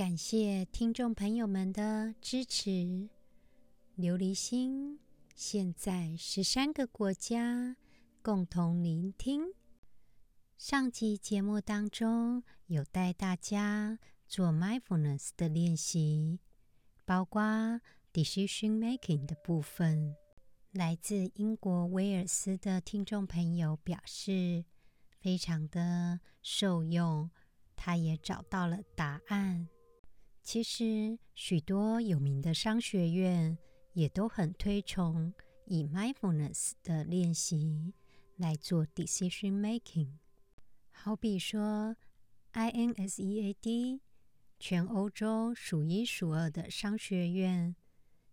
感谢听众朋友们的支持。琉璃心现在十三个国家共同聆听。上集节目当中有带大家做 mindfulness 的练习，包括 decision making 的部分。来自英国威尔斯的听众朋友表示非常的受用，他也找到了答案。其实，许多有名的商学院也都很推崇以 mindfulness 的练习来做 decision making。好比说，INSEAD 全欧洲数一数二的商学院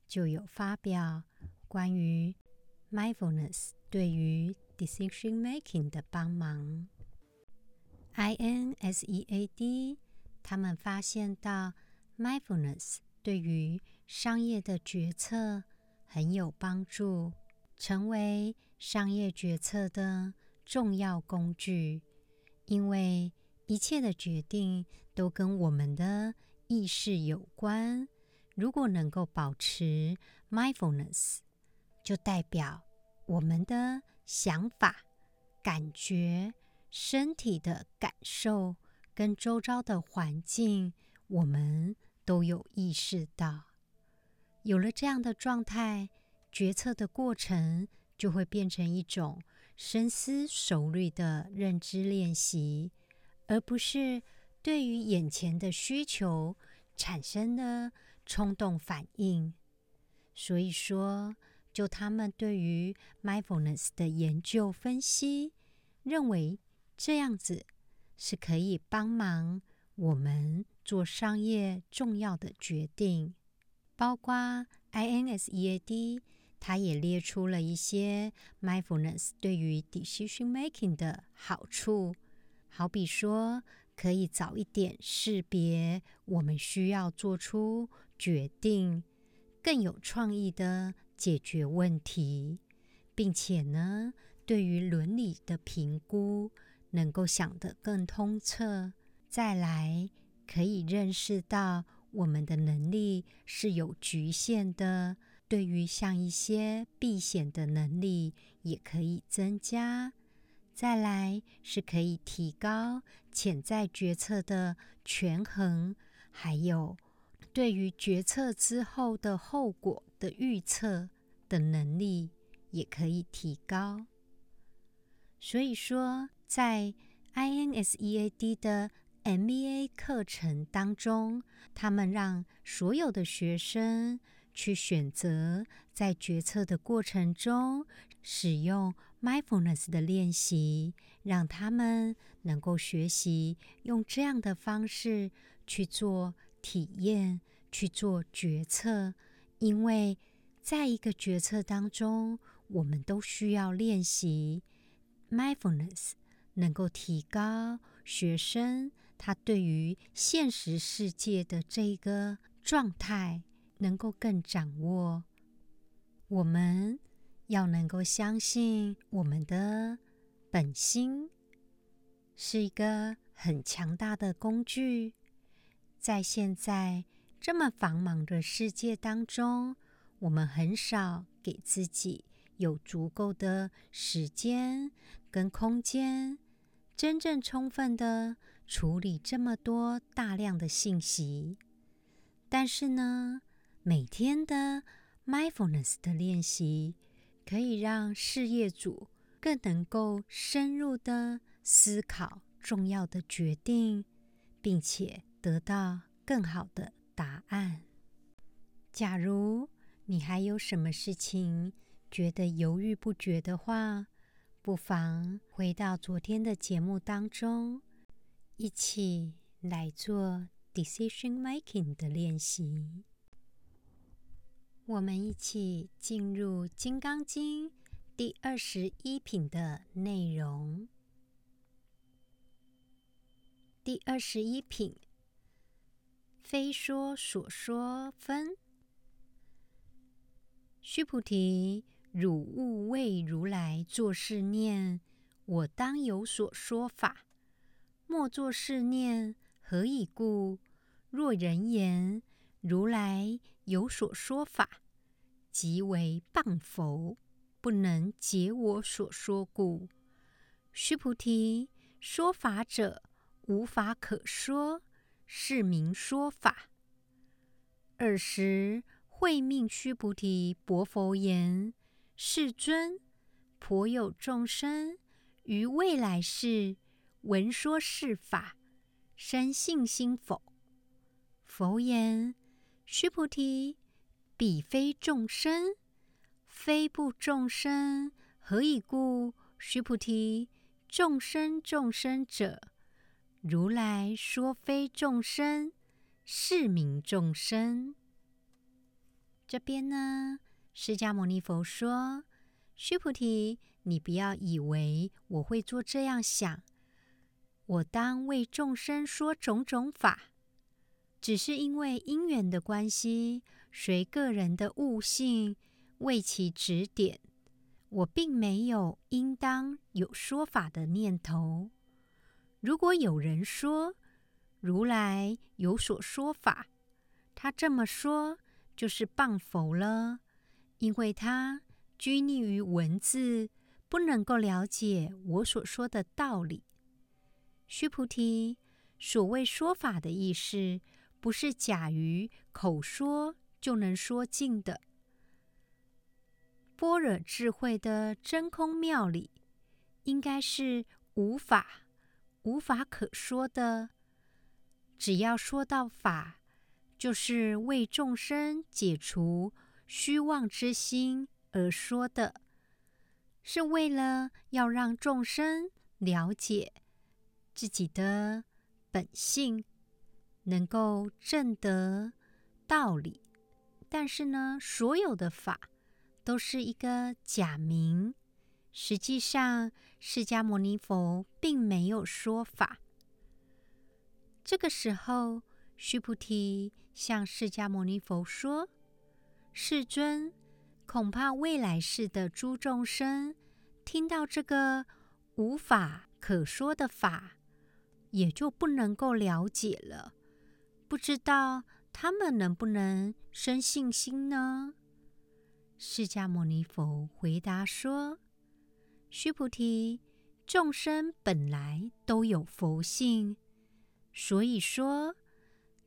就有发表关于 mindfulness 对于 decision making 的帮忙。INSEAD 他们发现到。Mindfulness 对于商业的决策很有帮助，成为商业决策的重要工具。因为一切的决定都跟我们的意识有关。如果能够保持 Mindfulness，就代表我们的想法、感觉、身体的感受跟周遭的环境，我们。都有意识到，有了这样的状态，决策的过程就会变成一种深思熟虑的认知练习，而不是对于眼前的需求产生的冲动反应。所以说，就他们对于 mindfulness 的研究分析，认为这样子是可以帮忙我们。做商业重要的决定，包括 INSEAD，它也列出了一些 mindfulness 对于 decision making 的好处，好比说可以早一点识别我们需要做出决定，更有创意的解决问题，并且呢，对于伦理的评估能够想得更通彻，再来。可以认识到我们的能力是有局限的，对于像一些避险的能力也可以增加。再来是可以提高潜在决策的权衡，还有对于决策之后的后果的预测的能力也可以提高。所以说，在 INSEAD 的 MBA 课程当中，他们让所有的学生去选择在决策的过程中使用 mindfulness 的练习，让他们能够学习用这样的方式去做体验、去做决策。因为在一个决策当中，我们都需要练习 mindfulness，能够提高学生。他对于现实世界的这个状态能够更掌握，我们要能够相信我们的本心是一个很强大的工具。在现在这么繁忙的世界当中，我们很少给自己有足够的时间跟空间，真正充分的。处理这么多大量的信息，但是呢，每天的 mindfulness 的练习可以让事业主更能够深入的思考重要的决定，并且得到更好的答案。假如你还有什么事情觉得犹豫不决的话，不妨回到昨天的节目当中。一起来做 decision making 的练习。我们一起进入《金刚经》第二十一品的内容。第二十一品，非说所说分。须菩提，汝勿为如来作是念：我当有所说法。莫作是念，何以故？若人言如来有所说法，即为谤佛，不能解我所说故。须菩提，说法者，无法可说，是名说法。尔时会命须菩提薄佛言：“世尊，颇有众生于未来世闻说是法，生信心否？”佛言：“须菩提，彼非众生，非不众生，何以故？须菩提，众生众生者，如来说非众生，是名众生。”这边呢，释迦牟尼佛说：“须菩提，你不要以为我会做这样想，我当为众生说种种法。”只是因为因缘的关系，随个人的悟性为其指点，我并没有应当有说法的念头。如果有人说如来有所说法，他这么说就是谤佛了，因为他拘泥于文字，不能够了解我所说的道理。须菩提，所谓说法的意思，不是假于口说就能说尽的。般若智慧的真空妙理，应该是无法、无法可说的。只要说到法，就是为众生解除虚妄之心而说的，是为了要让众生了解自己的本性。能够证得道理，但是呢，所有的法都是一个假名。实际上，释迦牟尼佛并没有说法。这个时候，须菩提向释迦牟尼佛说：“世尊，恐怕未来世的诸众生听到这个无法可说的法，也就不能够了解了。”不知道他们能不能生信心呢？释迦牟尼佛回答说：“须菩提，众生本来都有佛性，所以说，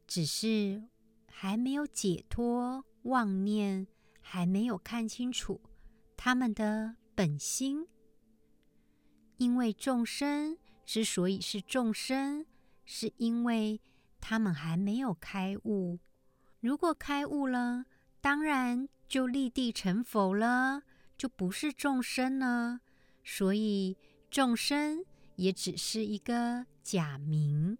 只是还没有解脱妄念，还没有看清楚他们的本心。因为众生之所以是众生，是因为。”他们还没有开悟，如果开悟了，当然就立地成佛了，就不是众生了。所以众生也只是一个假名。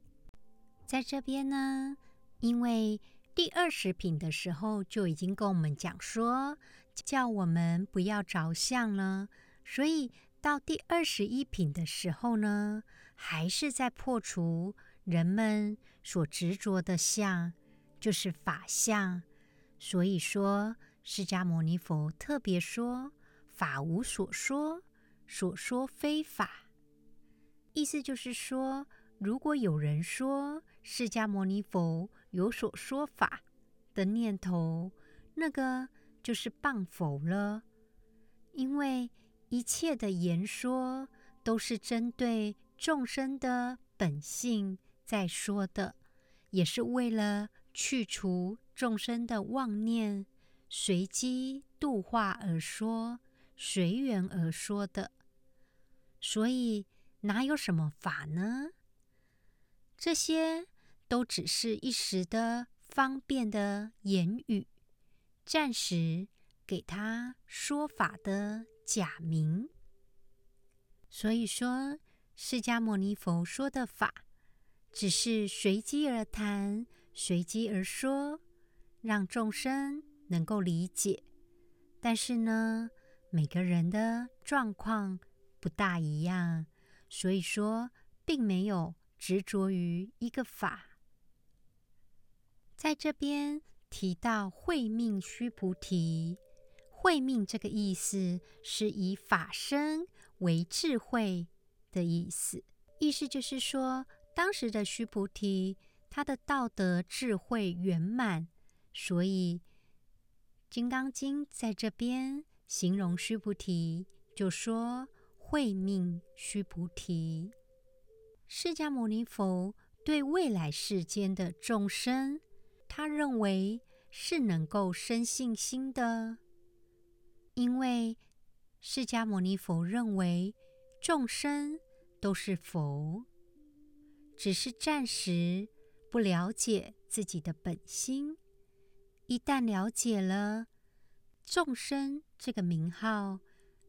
在这边呢，因为第二十品的时候就已经跟我们讲说，叫我们不要着相了，所以到第二十一品的时候呢，还是在破除。人们所执着的相，就是法相。所以说，释迦牟尼佛特别说：“法无所说，所说非法。”意思就是说，如果有人说释迦牟尼佛有所说法的念头，那个就是谤佛了。因为一切的言说都是针对众生的本性。在说的，也是为了去除众生的妄念，随机度化而说，随缘而说的。所以哪有什么法呢？这些都只是一时的方便的言语，暂时给他说法的假名。所以说，释迦牟尼佛说的法。只是随机而谈，随机而说，让众生能够理解。但是呢，每个人的状况不大一样，所以说并没有执着于一个法。在这边提到慧命须菩提，慧命这个意思是以法身为智慧的意思，意思就是说，当时的须菩提他的道德智慧圆满，所以《金刚经》在这边形容须菩提，就说慧命须菩提。释迦牟尼佛对未来世间的众生。他认为是能够生信心的，因为释迦牟尼佛认为众生都是佛，只是暂时不了解自己的本心。一旦了解了，众生这个名号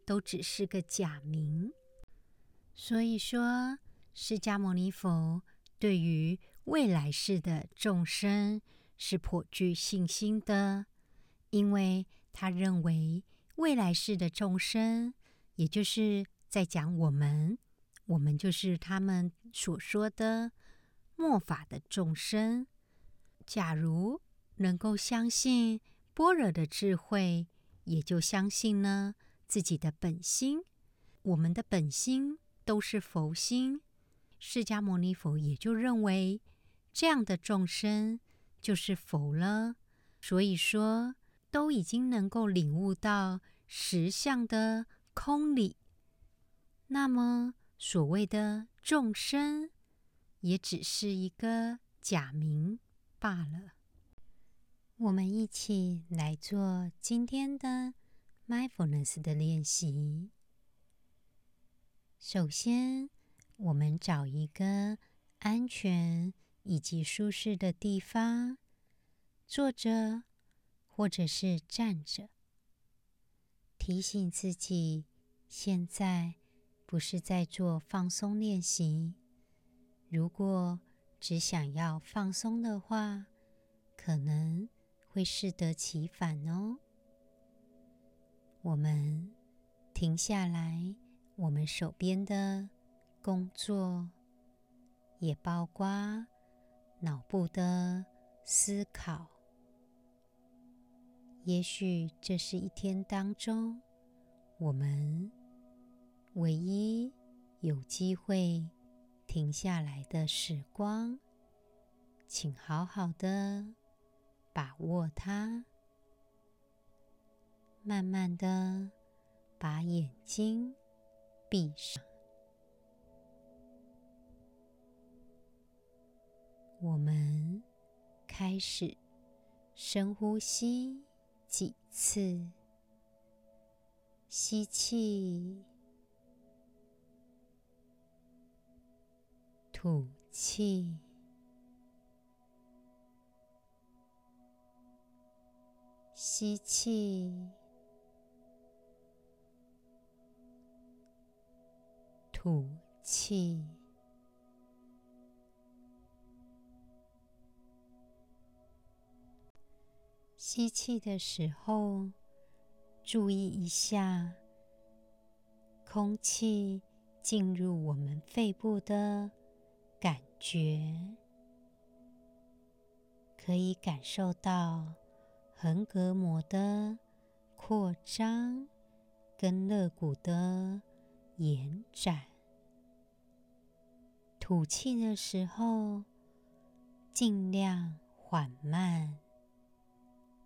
都只是个假名。所以说，释迦牟尼佛对于未来世的众生，是颇具信心的，因为他认为未来世的众生，也就是在讲我们，我们就是他们所说的末法的众生。假如能够相信般若的智慧，也就相信呢自己的本心，我们的本心都是佛心。释迦牟尼佛也就认为这样的众生。就是佛了，所以说都已经能够领悟到实相的空理。那么所谓的众生，也只是一个假名罢了。我们一起来做今天的 mindfulness 的练习。首先，我们找一个安全。以及舒适的地方，坐着或者是站着，提醒自己，现在不是在做放松练习。如果只想要放松的话，可能会适得其反哦。我们停下来，我们手边的工作，也包括。脑部的思考，也许这是一天当中我们唯一有机会停下来的时光，请好好的把握它，慢慢的把眼睛闭上。我们开始深呼吸几次，吸气，吐气，吸气，吐气。吸气的时候，注意一下空气进入我们肺部的觉，可以感受到横膈膜的扩张跟肋骨的延展。吐气的时候，尽量缓慢。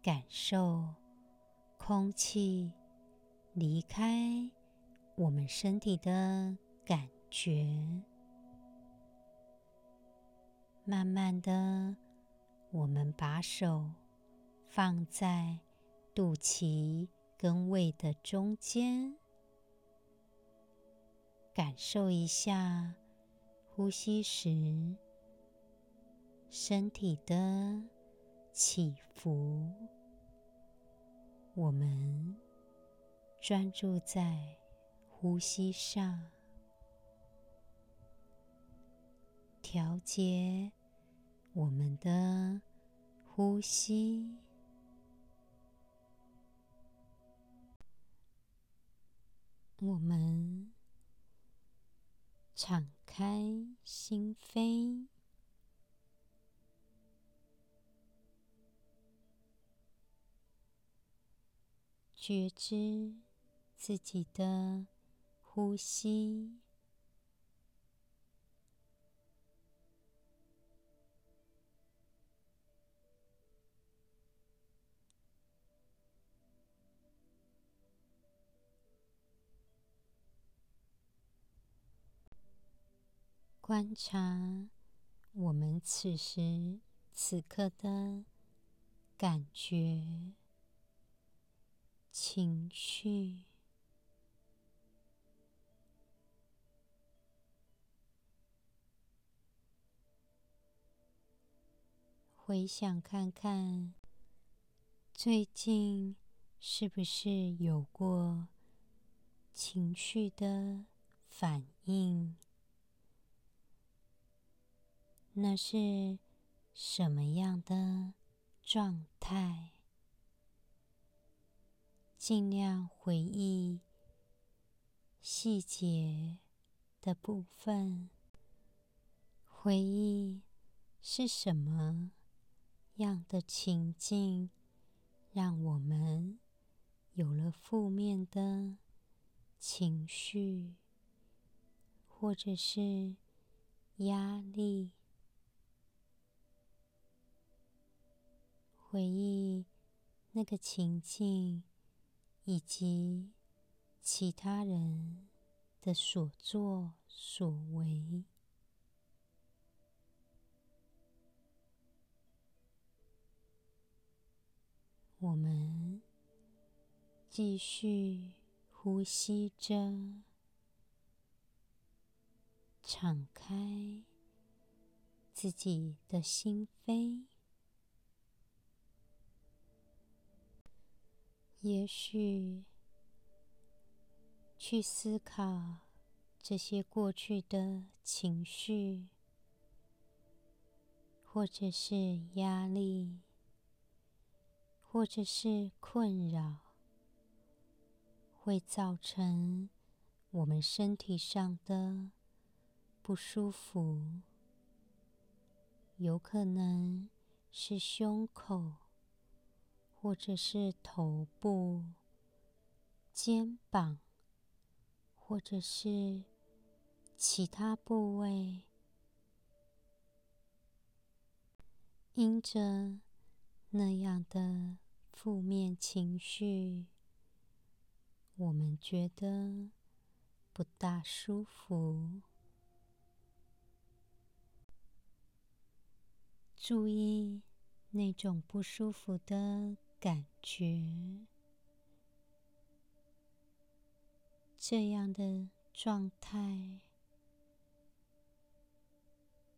感受空气离开我们身体的感觉。慢慢的，我们把手放在肚脐跟胃的中间，感受一下呼吸时身体的起伏。我们专注在呼吸上，调节我们的呼吸。我们敞开心扉，觉知自己的呼吸。观察我们此时此刻的感觉、情绪，回想看看，最近是不是有过情绪的反应？那是什么样的状态？尽量回忆细节的部分，回忆是什么样的情境，让我们有了负面的情绪，或者是压力。回忆那个情境，以及其他人的所作所为。我们继续呼吸着，敞开自己的心扉。也许去思考这些过去的情绪，或者是压力，或者是困扰，会造成我们身体上的不舒服，有可能是胸口。或者是头部、肩膀，或者是其他部位，因着那样的负面情绪，我们觉得不大舒服。注意那种不舒服的。感觉这样的状态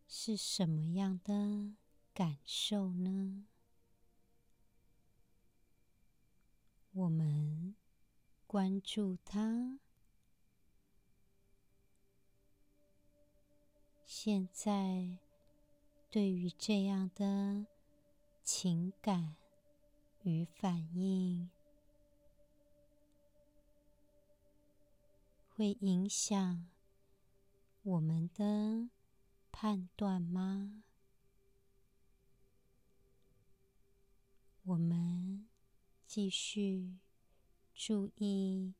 是什么样的感受呢？我们关注它。现在对于这样的情感。与反应会影响我们的判断吗？我们继续注意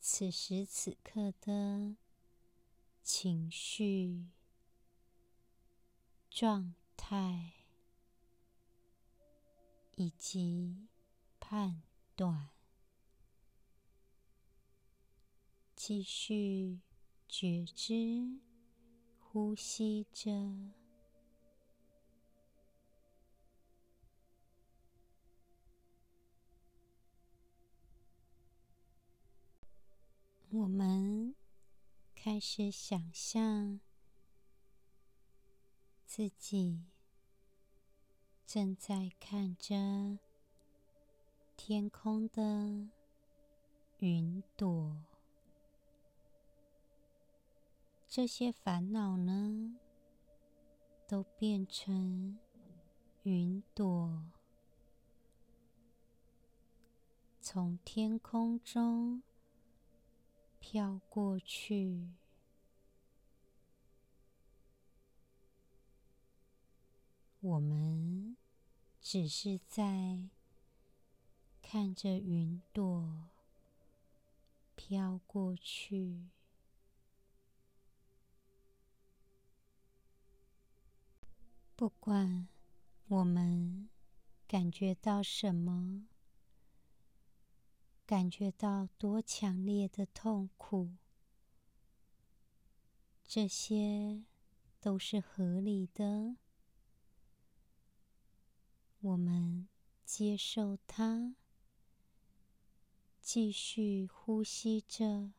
此时此刻的情绪状态。以及判断，继续觉知，呼吸着。我们开始想象自己。正在看着天空的云朵，这些烦恼呢，都变成云朵。从天空中飘过去，我们只是在看着云朵飘过去。不管我们感觉到什么，感觉到多强烈的痛苦，这些都是合理的。我们接受它，继续呼吸着，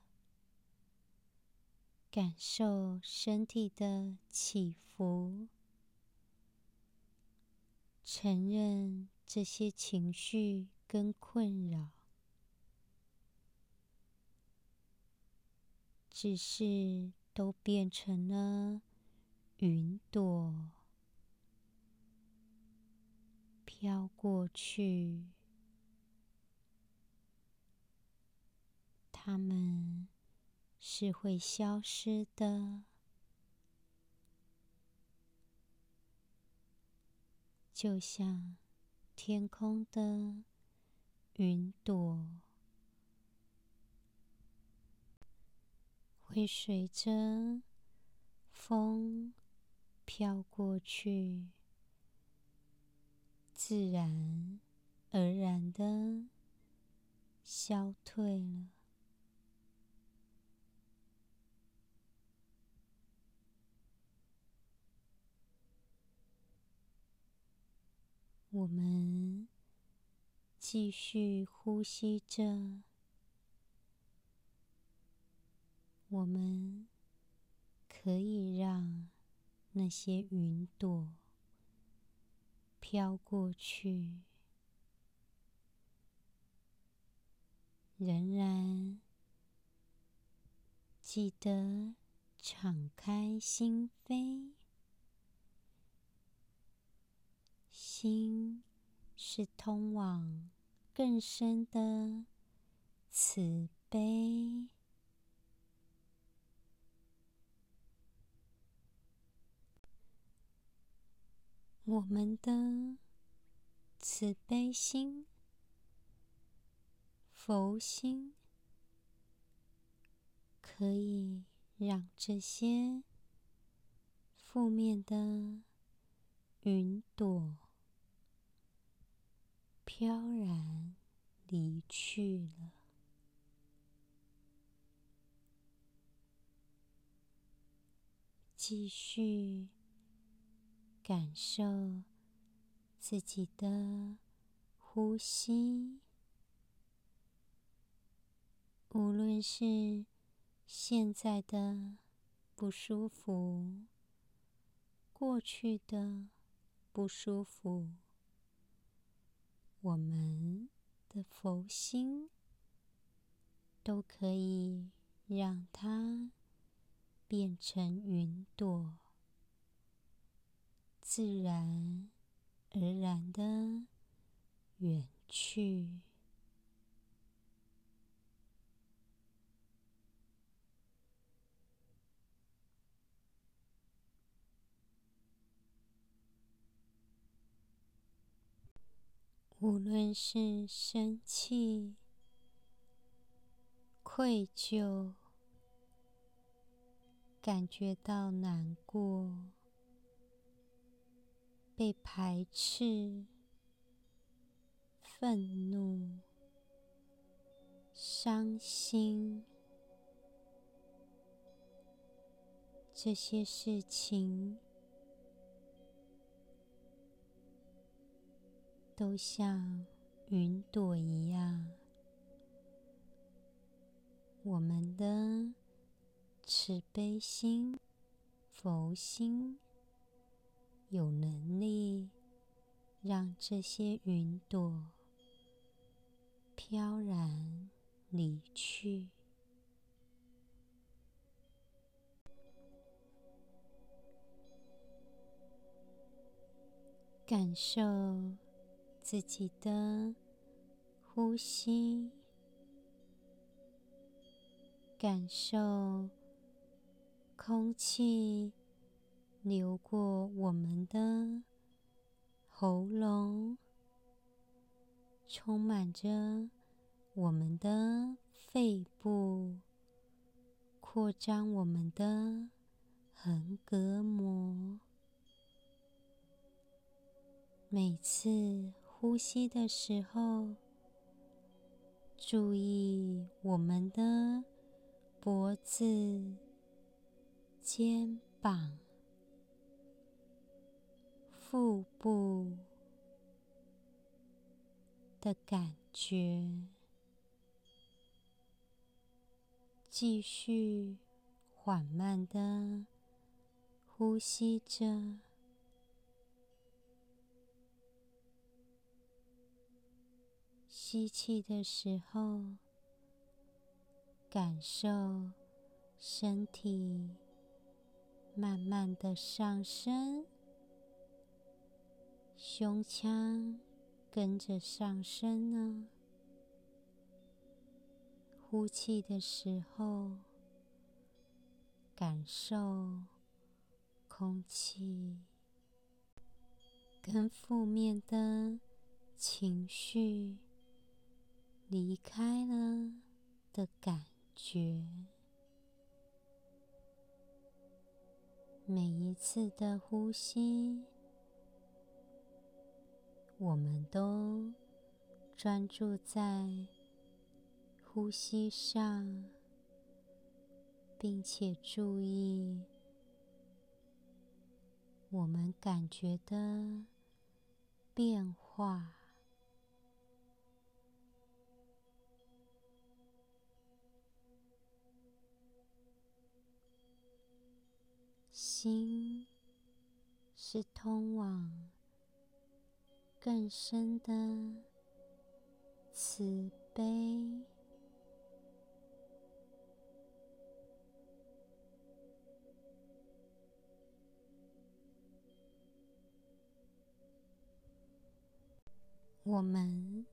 感受身体的起伏。承认这些情绪跟困扰，只是都变成了云朵，飘过去。它们是会消失的。就像天空的云朵，会随着风飘过去，自然而然的消退了。我们继续呼吸着，我们可以让那些云朵飘过去，仍然记得敞开心扉。心是通往更深的慈悲。我们的慈悲心、佛心，可以让这些负面的云朵。飘然离去了。继续感受自己的呼吸，无论是现在的不舒服，过去的不舒服。我们的佛心都可以让它变成云朵，自然而然的远去。无论是生气、愧疚、感觉到难过、被排斥、愤怒、伤心，这些事情。都像云朵一样，我们的慈悲心、佛心有能力让这些云朵飘然离去。感受自己的呼吸，感受空气流过我们的喉咙，充满着我们的肺部，扩张我们的横膈膜。每次呼吸的时候，注意我们的脖子、肩膀、腹部的感觉，继续缓慢的呼吸着。吸气的时候，感受身体慢慢的上升，胸腔跟着上升呢。呼气的时候，感受空气跟负面的情绪。离开了的感觉，每一次的呼吸，我们都专注在呼吸上，并且注意我们感觉的变化。心是通往更深的慈悲。我们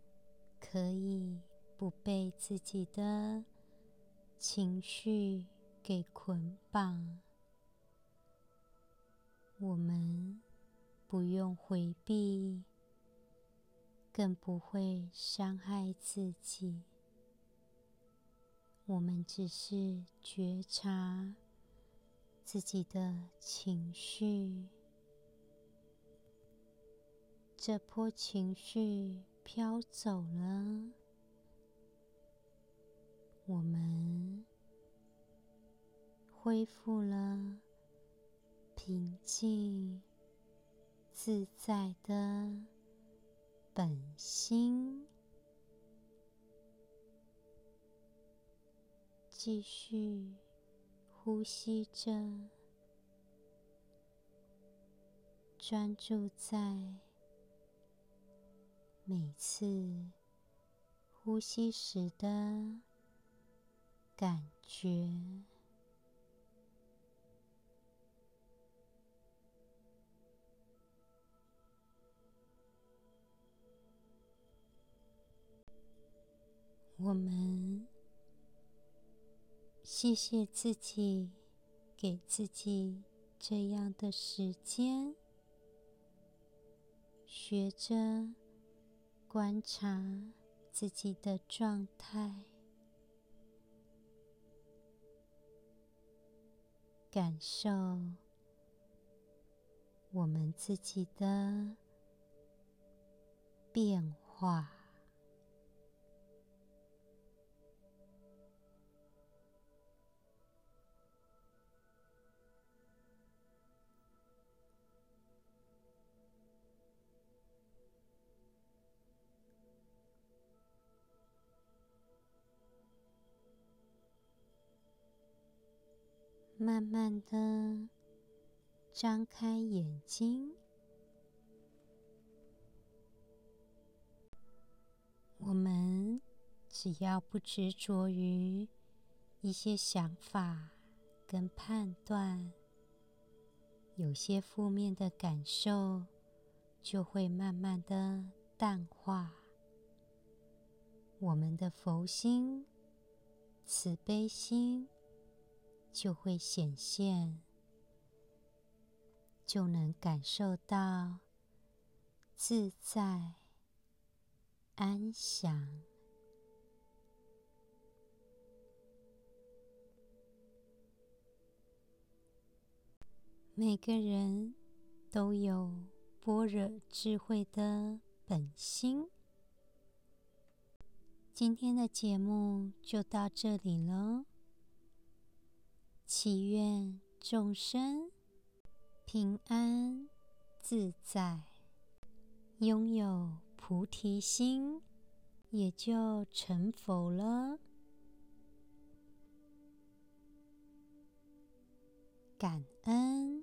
可以不被自己的情绪给捆绑。我们不用回避，更不会伤害自己。我们只是觉察自己的情绪，这波情绪飘走了，我们恢复了。平静、自在的本心，继续呼吸着，专注在每次呼吸时的感觉。我们谢谢自己，给自己这样的时间，学着观察自己的状态，感受我们自己的变化。慢慢的张开眼睛，我们只要不执着于一些想法跟判断，有些负面的感受就会慢慢的淡化，我们的佛心、慈悲心就会显现，就能感受到自在、安详。每个人都有般若智慧的本心。今天的节目就到这里了。祈愿众生平安自在，拥有菩提心，也就成佛了。感恩。